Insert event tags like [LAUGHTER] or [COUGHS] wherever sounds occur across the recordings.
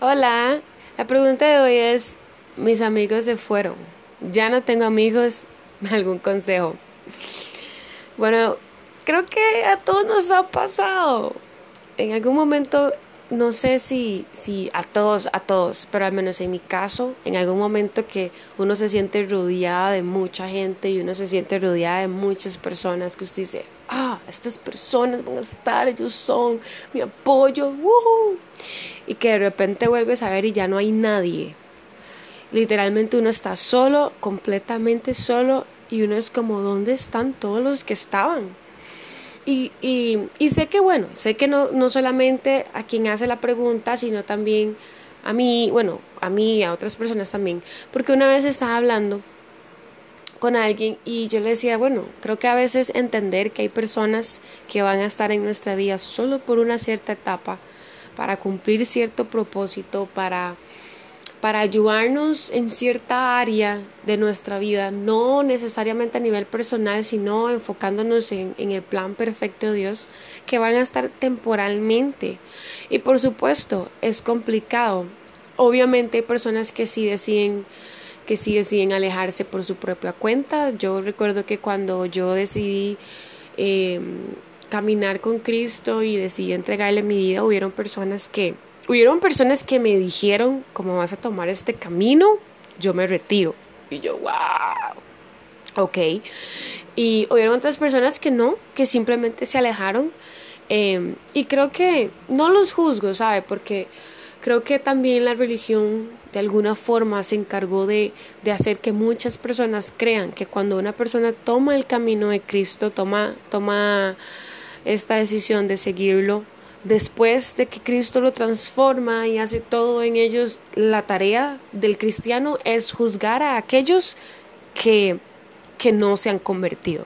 Hola, la pregunta de hoy es, mis amigos se fueron, ya no tengo amigos, [LAUGHS] algún consejo. Bueno, creo que a todos nos ha pasado. En algún momento no sé si, si a todos, a todos, pero al menos en mi caso, en algún momento que uno se siente rodeada de mucha gente y uno se siente rodeada de muchas personas, que usted dice, ah, estas personas van a estar, ellos son mi apoyo, y que de repente vuelves a ver y ya no hay nadie. Literalmente uno está solo, completamente solo, y uno es como, ¿dónde están todos los que estaban? Y, y, sé que, bueno, sé que no, no solamente a quien hace la pregunta, sino también a mí, bueno, a mí y a otras personas también, porque una vez estaba hablando con alguien y yo le decía, bueno, creo que a veces entender que hay personas que van a estar en nuestra vida solo por una cierta etapa, para cumplir cierto propósito, para para ayudarnos en cierta área de nuestra vida, no necesariamente a nivel personal, sino enfocándonos en, el plan perfecto de Dios, que van a estar temporalmente. Y por supuesto, es complicado. Obviamente hay personas que sí deciden que sí deciden alejarse por su propia cuenta. Yo recuerdo que cuando yo decidí em, caminar con Cristo y decidí entregarle mi vida, hubieron personas que hubieron personas que me dijeron, como vas a tomar este camino, yo me retiro. Y yo, wow. Ok. Y hubieron otras personas que no, que simplemente se alejaron. Em, y creo que no los juzgo, ¿sabe? Porque creo que también la religión de alguna forma se encargó de, de, hacer que muchas personas crean que cuando una persona toma el camino de Cristo, toma, toma esta decisión de seguirlo, después de que Cristo lo transforma y hace todo en ellos, la tarea del cristiano es juzgar a aquellos que, que no se han convertido.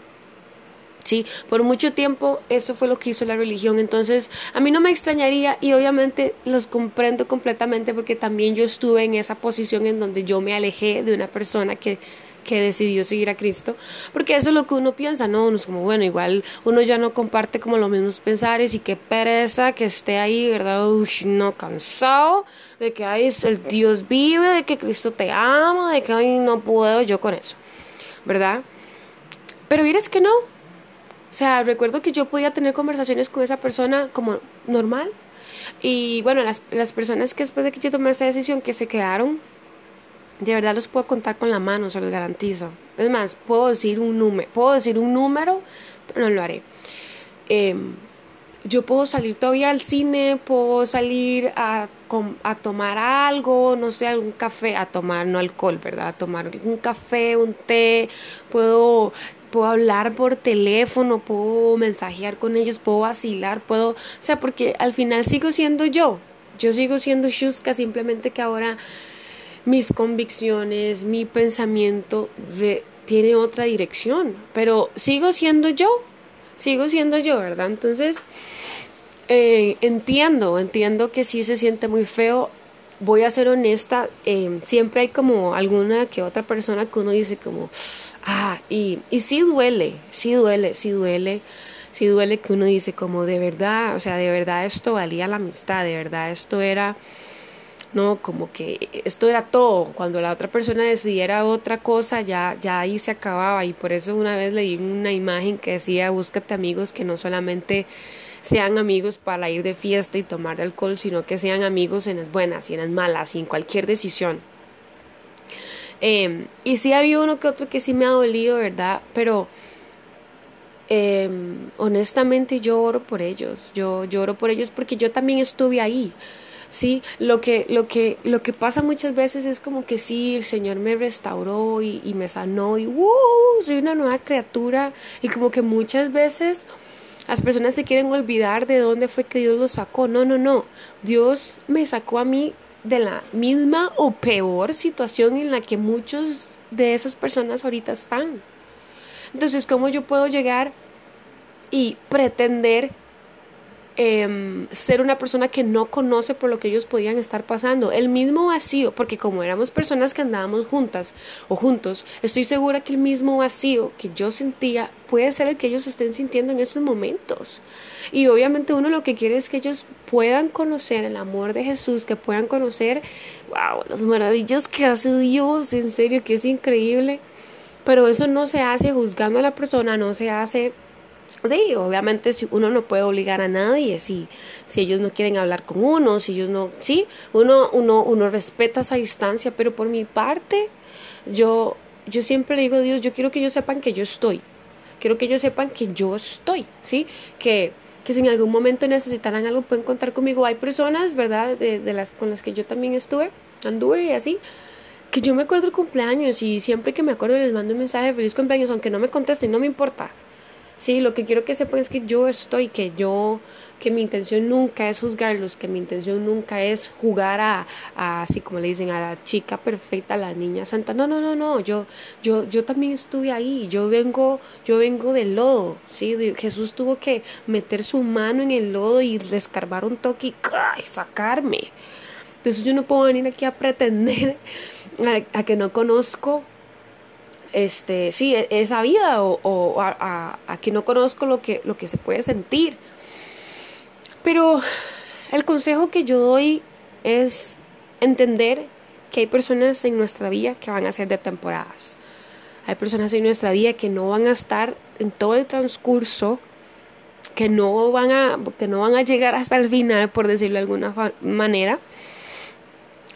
Sí, por mucho tiempo eso fue lo que hizo la religión, entonces a mí no me extrañaría y obviamente los comprendo completamente porque también yo estuve en esa posición en donde yo me alejé de una persona que que decidió seguir a Cristo, porque eso es lo que uno piensa, ¿no? Uno es como, bueno, igual uno ya no comparte como los mismos pensares y qué pereza que esté ahí, ¿verdad? Uy, no, cansado de que ay, el Dios vive, de que Cristo te ama, de que ay, no puedo yo con eso, ¿verdad? Pero es que no. O sea, recuerdo que yo podía tener conversaciones con esa persona como normal. Y bueno, las, las personas que después de que yo tomé esa decisión que se quedaron de verdad los puedo contar con la mano, se los garantizo. Es más, puedo decir un número, puedo decir un número, pero no lo haré. Em, yo puedo salir todavía al cine, puedo salir a, a, tomar algo, no sé, algún café, a tomar, no alcohol, ¿verdad? A tomar un café, un té, puedo, puedo hablar por teléfono, puedo mensajear con ellos, puedo vacilar, puedo, o sea, porque al final sigo siendo yo, yo sigo siendo Shuska, simplemente que ahora mis convicciones, mi pensamiento tiene otra dirección, pero sigo siendo yo, sigo siendo yo, ¿verdad? Entonces, eh, entiendo, entiendo que sí se siente muy feo. Voy a ser honesta, eh, siempre hay como alguna que otra persona que uno dice como, ah, y, y sí duele, sí duele, sí duele, sí duele que uno dice como de verdad, o sea, de verdad esto valía la amistad, de verdad esto era no, como que esto era todo, cuando la otra persona decidiera otra cosa, ya, ya ahí se acababa. Y por eso una vez leí una imagen que decía, búscate amigos que no solamente sean amigos para ir de fiesta y tomar alcohol, sino que sean amigos en las buenas y en las malas y en cualquier decisión. Em, y sí había uno que otro que sí me ha dolido, ¿verdad? Pero em, honestamente yo oro por ellos, yo lloro por ellos porque yo también estuve ahí. Sí, lo que, lo que, lo que pasa muchas veces es como que sí, el Señor me restauró y, me sanó y ¡uh! soy una nueva criatura y como que muchas veces las personas se quieren olvidar de dónde fue que Dios los sacó. No, no, no. Dios me sacó a mí de la misma o peor situación en la que muchos de esas personas ahorita están. Entonces, ¿cómo yo puedo llegar y pretender Em, ser una persona que no conoce por lo que ellos podían estar pasando. El mismo vacío, porque como éramos personas que andábamos juntas o juntos, estoy segura que el mismo vacío que yo sentía puede ser el que ellos estén sintiendo en esos momentos. Y obviamente uno lo que quiere es que ellos puedan conocer el amor de Jesús, que puedan conocer, wow, las maravillas que hace Dios, en serio, que es increíble. Pero eso no se hace juzgando a la persona, no se hace obviamente si uno no puede obligar a nadie, si, si ellos no quieren hablar con uno, si ellos no, sí, uno, uno, uno respeta esa distancia, pero por mi parte, yo, yo siempre le digo a Dios, yo quiero que ellos sepan que yo estoy, quiero que ellos sepan que yo estoy, ¿sí? Que, que si en algún momento necesitaran algo pueden contar conmigo. Hay personas, ¿verdad?, de, de las con las que yo también estuve, anduve y así, que yo me acuerdo el cumpleaños y siempre que me acuerdo les mando un mensaje de feliz cumpleaños, aunque no me contesten, no me importa. Sí, lo que quiero que sepan es que yo estoy, que yo, que mi intención nunca es juzgarlos, que mi intención nunca es jugar a, así como le dicen, a la chica perfecta, a la niña santa. No, no, no, no, yo, yo, yo también estuve ahí, yo vengo, yo vengo del lodo, sí, Jesús tuvo que meter su mano en el lodo y rescarbar un toque y, sacarme. Entonces yo no puedo venir aquí a pretender [LAUGHS] a que no conozco este, sí, e, esa vida o, a, que no conozco lo que, lo que se puede sentir. Pero el consejo que yo doy es entender que hay personas en nuestra vida que van a ser de temporadas. Hay personas en nuestra vida que no van a estar en todo el transcurso, que no van a, que no van a llegar hasta el final, por decirlo de alguna manera,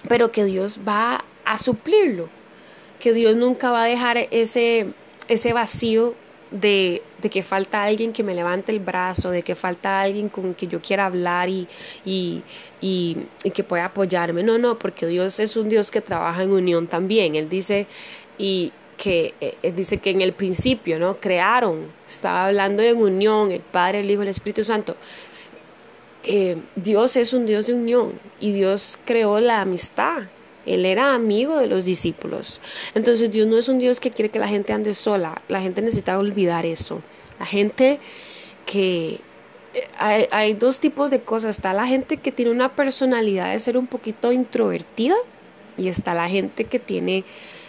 pero que Dios va a suplirlo que Dios nunca va a dejar ese, ese vacío de, de, que falta alguien que me levante el brazo, de que falta alguien con quien yo quiera hablar y, y, y, que pueda apoyarme. No, no, porque Dios es un Dios que trabaja en unión también. Él dice, y que eh, dice que en el principio, ¿no? Crearon, estaba hablando de unión, el Padre, el Hijo, el Espíritu Santo. Eh, Dios es un Dios de unión y Dios creó la amistad él era amigo de los discípulos. Entonces Dios no es un Dios que quiere que la gente ande sola. La gente necesita olvidar eso. La gente que... Eh, hay, dos tipos de cosas. Está la gente que tiene una personalidad de ser un poquito introvertida y está la gente que tiene,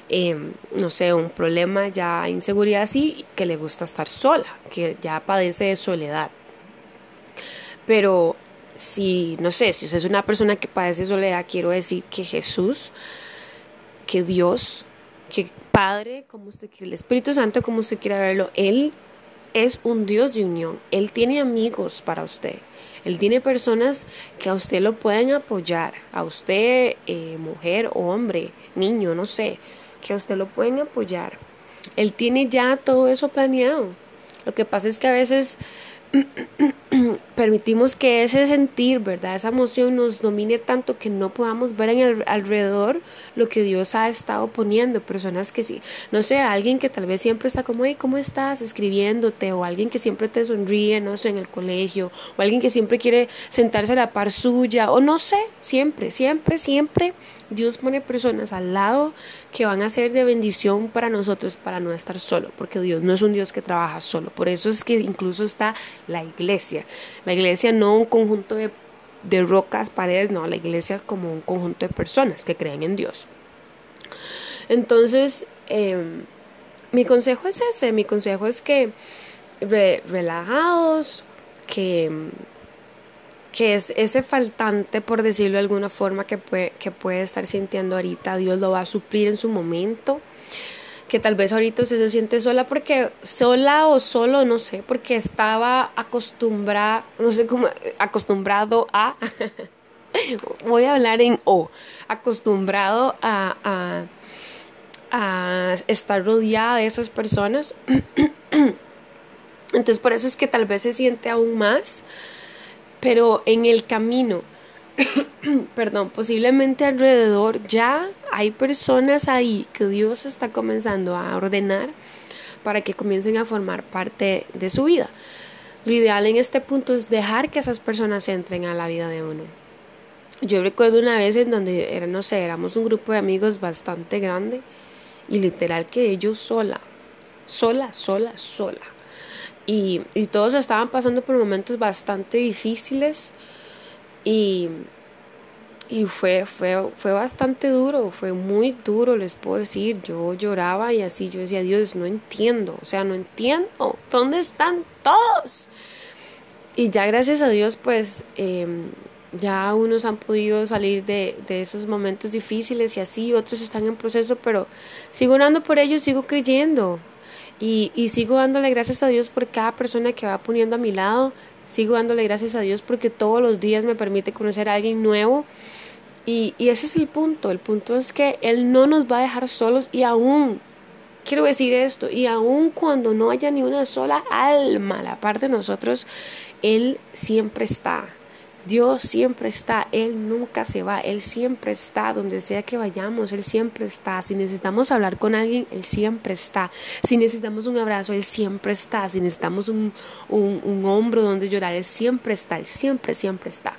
em, no sé, un problema ya, inseguridad así, que le gusta estar sola, que ya padece de soledad. Pero si, no sé, si usted es una persona que padece soledad, quiero decir que Jesús, que Dios, que Padre, como usted quiere, el Espíritu Santo, como usted quiera verlo, Él es un Dios de unión. Él tiene amigos para usted. Él tiene personas que a usted lo pueden apoyar. A usted, eh, mujer o hombre, niño, no sé, que a usted lo pueden apoyar. Él tiene ya todo eso planeado. Lo que pasa es que a veces [CLEARS THROAT] permitimos que ese sentir, ¿verdad? Esa emoción nos domine tanto que no podamos ver en el alrededor lo que Dios ha estado poniendo. Personas que sí, no sé, alguien que tal vez siempre está como, hey, ¿cómo estás? Escribiéndote, o alguien que siempre te sonríe, no sé, en el colegio, o alguien que siempre quiere sentarse a la par suya, o no sé, siempre, siempre, siempre Dios pone personas al lado que van a ser de bendición para nosotros, para no estar solo, porque Dios no es un Dios que trabaja solo. Por eso es que incluso está la iglesia. La iglesia no un conjunto de, rocas, paredes, no, la iglesia como un conjunto de personas que creen en Dios. Entonces, em, mi consejo es ese, mi consejo es que relajados, que que es ese faltante, por decirlo de alguna forma, que puede, que puede estar sintiendo ahorita, Dios lo va a suplir en su momento. Que tal vez ahorita usted se siente sola porque, sola o solo, no sé, porque estaba acostumbrada, no sé cómo, acostumbrado a, [LAUGHS] voy a hablar en O, acostumbrado a, a, a estar rodeada de esas personas. [CLEARS THROAT] Entonces por eso es que tal vez se siente aún más pero en el camino, [COUGHS] perdón, posiblemente alrededor ya hay personas ahí que Dios está comenzando a ordenar para que comiencen a formar parte de su vida. Lo ideal en este punto es dejar que esas personas entren a la vida de uno. Yo recuerdo una vez en donde era, no sé, éramos un grupo de amigos bastante grande y literal que yo sola, sola, sola, sola y, y todos estaban pasando por momentos bastante difíciles y, y fue, fue, fue bastante duro, fue muy duro, les puedo decir. Yo lloraba y así yo decía, Dios, no entiendo, o sea, no entiendo, ¿dónde están todos? Y ya gracias a Dios, pues em, ya unos han podido salir de, de, esos momentos difíciles y así, otros están en proceso, pero sigo orando por ellos, sigo creyendo. Y, y sigo dándole gracias a Dios por cada persona que va poniendo a mi lado. Sigo dándole gracias a Dios porque todos los días me permite conocer a alguien nuevo. Y, y ese es el punto. El punto es que Él no nos va a dejar solos y aún, quiero decir esto, y aún cuando no haya ni una sola alma a la parte de nosotros, Él siempre está. Dios siempre está, Él nunca se va, Él siempre está, donde sea que vayamos, Él siempre está. Si necesitamos hablar con alguien, Él siempre está. Si necesitamos un abrazo, Él siempre está. Si necesitamos un, un, hombro donde llorar, Él siempre está, Él siempre, siempre está.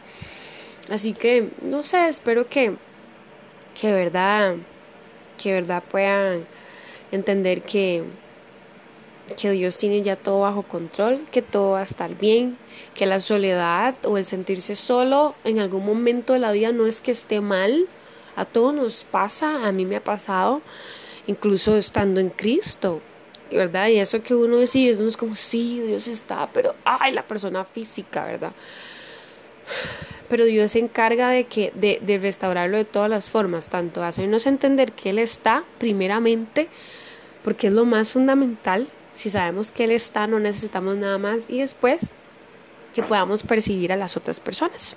Así que, no sé, espero que, que verdad, que verdad puedan entender que, que Dios tiene ya todo bajo control, que todo va a estar bien, que la soledad o el sentirse solo en algún momento de la vida no es que esté mal, a todos nos pasa, a mí me ha pasado, incluso estando en Cristo, ¿verdad? Y eso que uno decide, no es como, sí, Dios está, pero, ay, la persona física, ¿verdad? Pero Dios se encarga de, que, de, de restaurarlo de todas las formas, tanto hacernos entender que Él está primeramente, porque es lo más fundamental, si sabemos que Él está, no necesitamos nada más, y después que podamos percibir a las otras personas.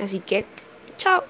Así que, chao.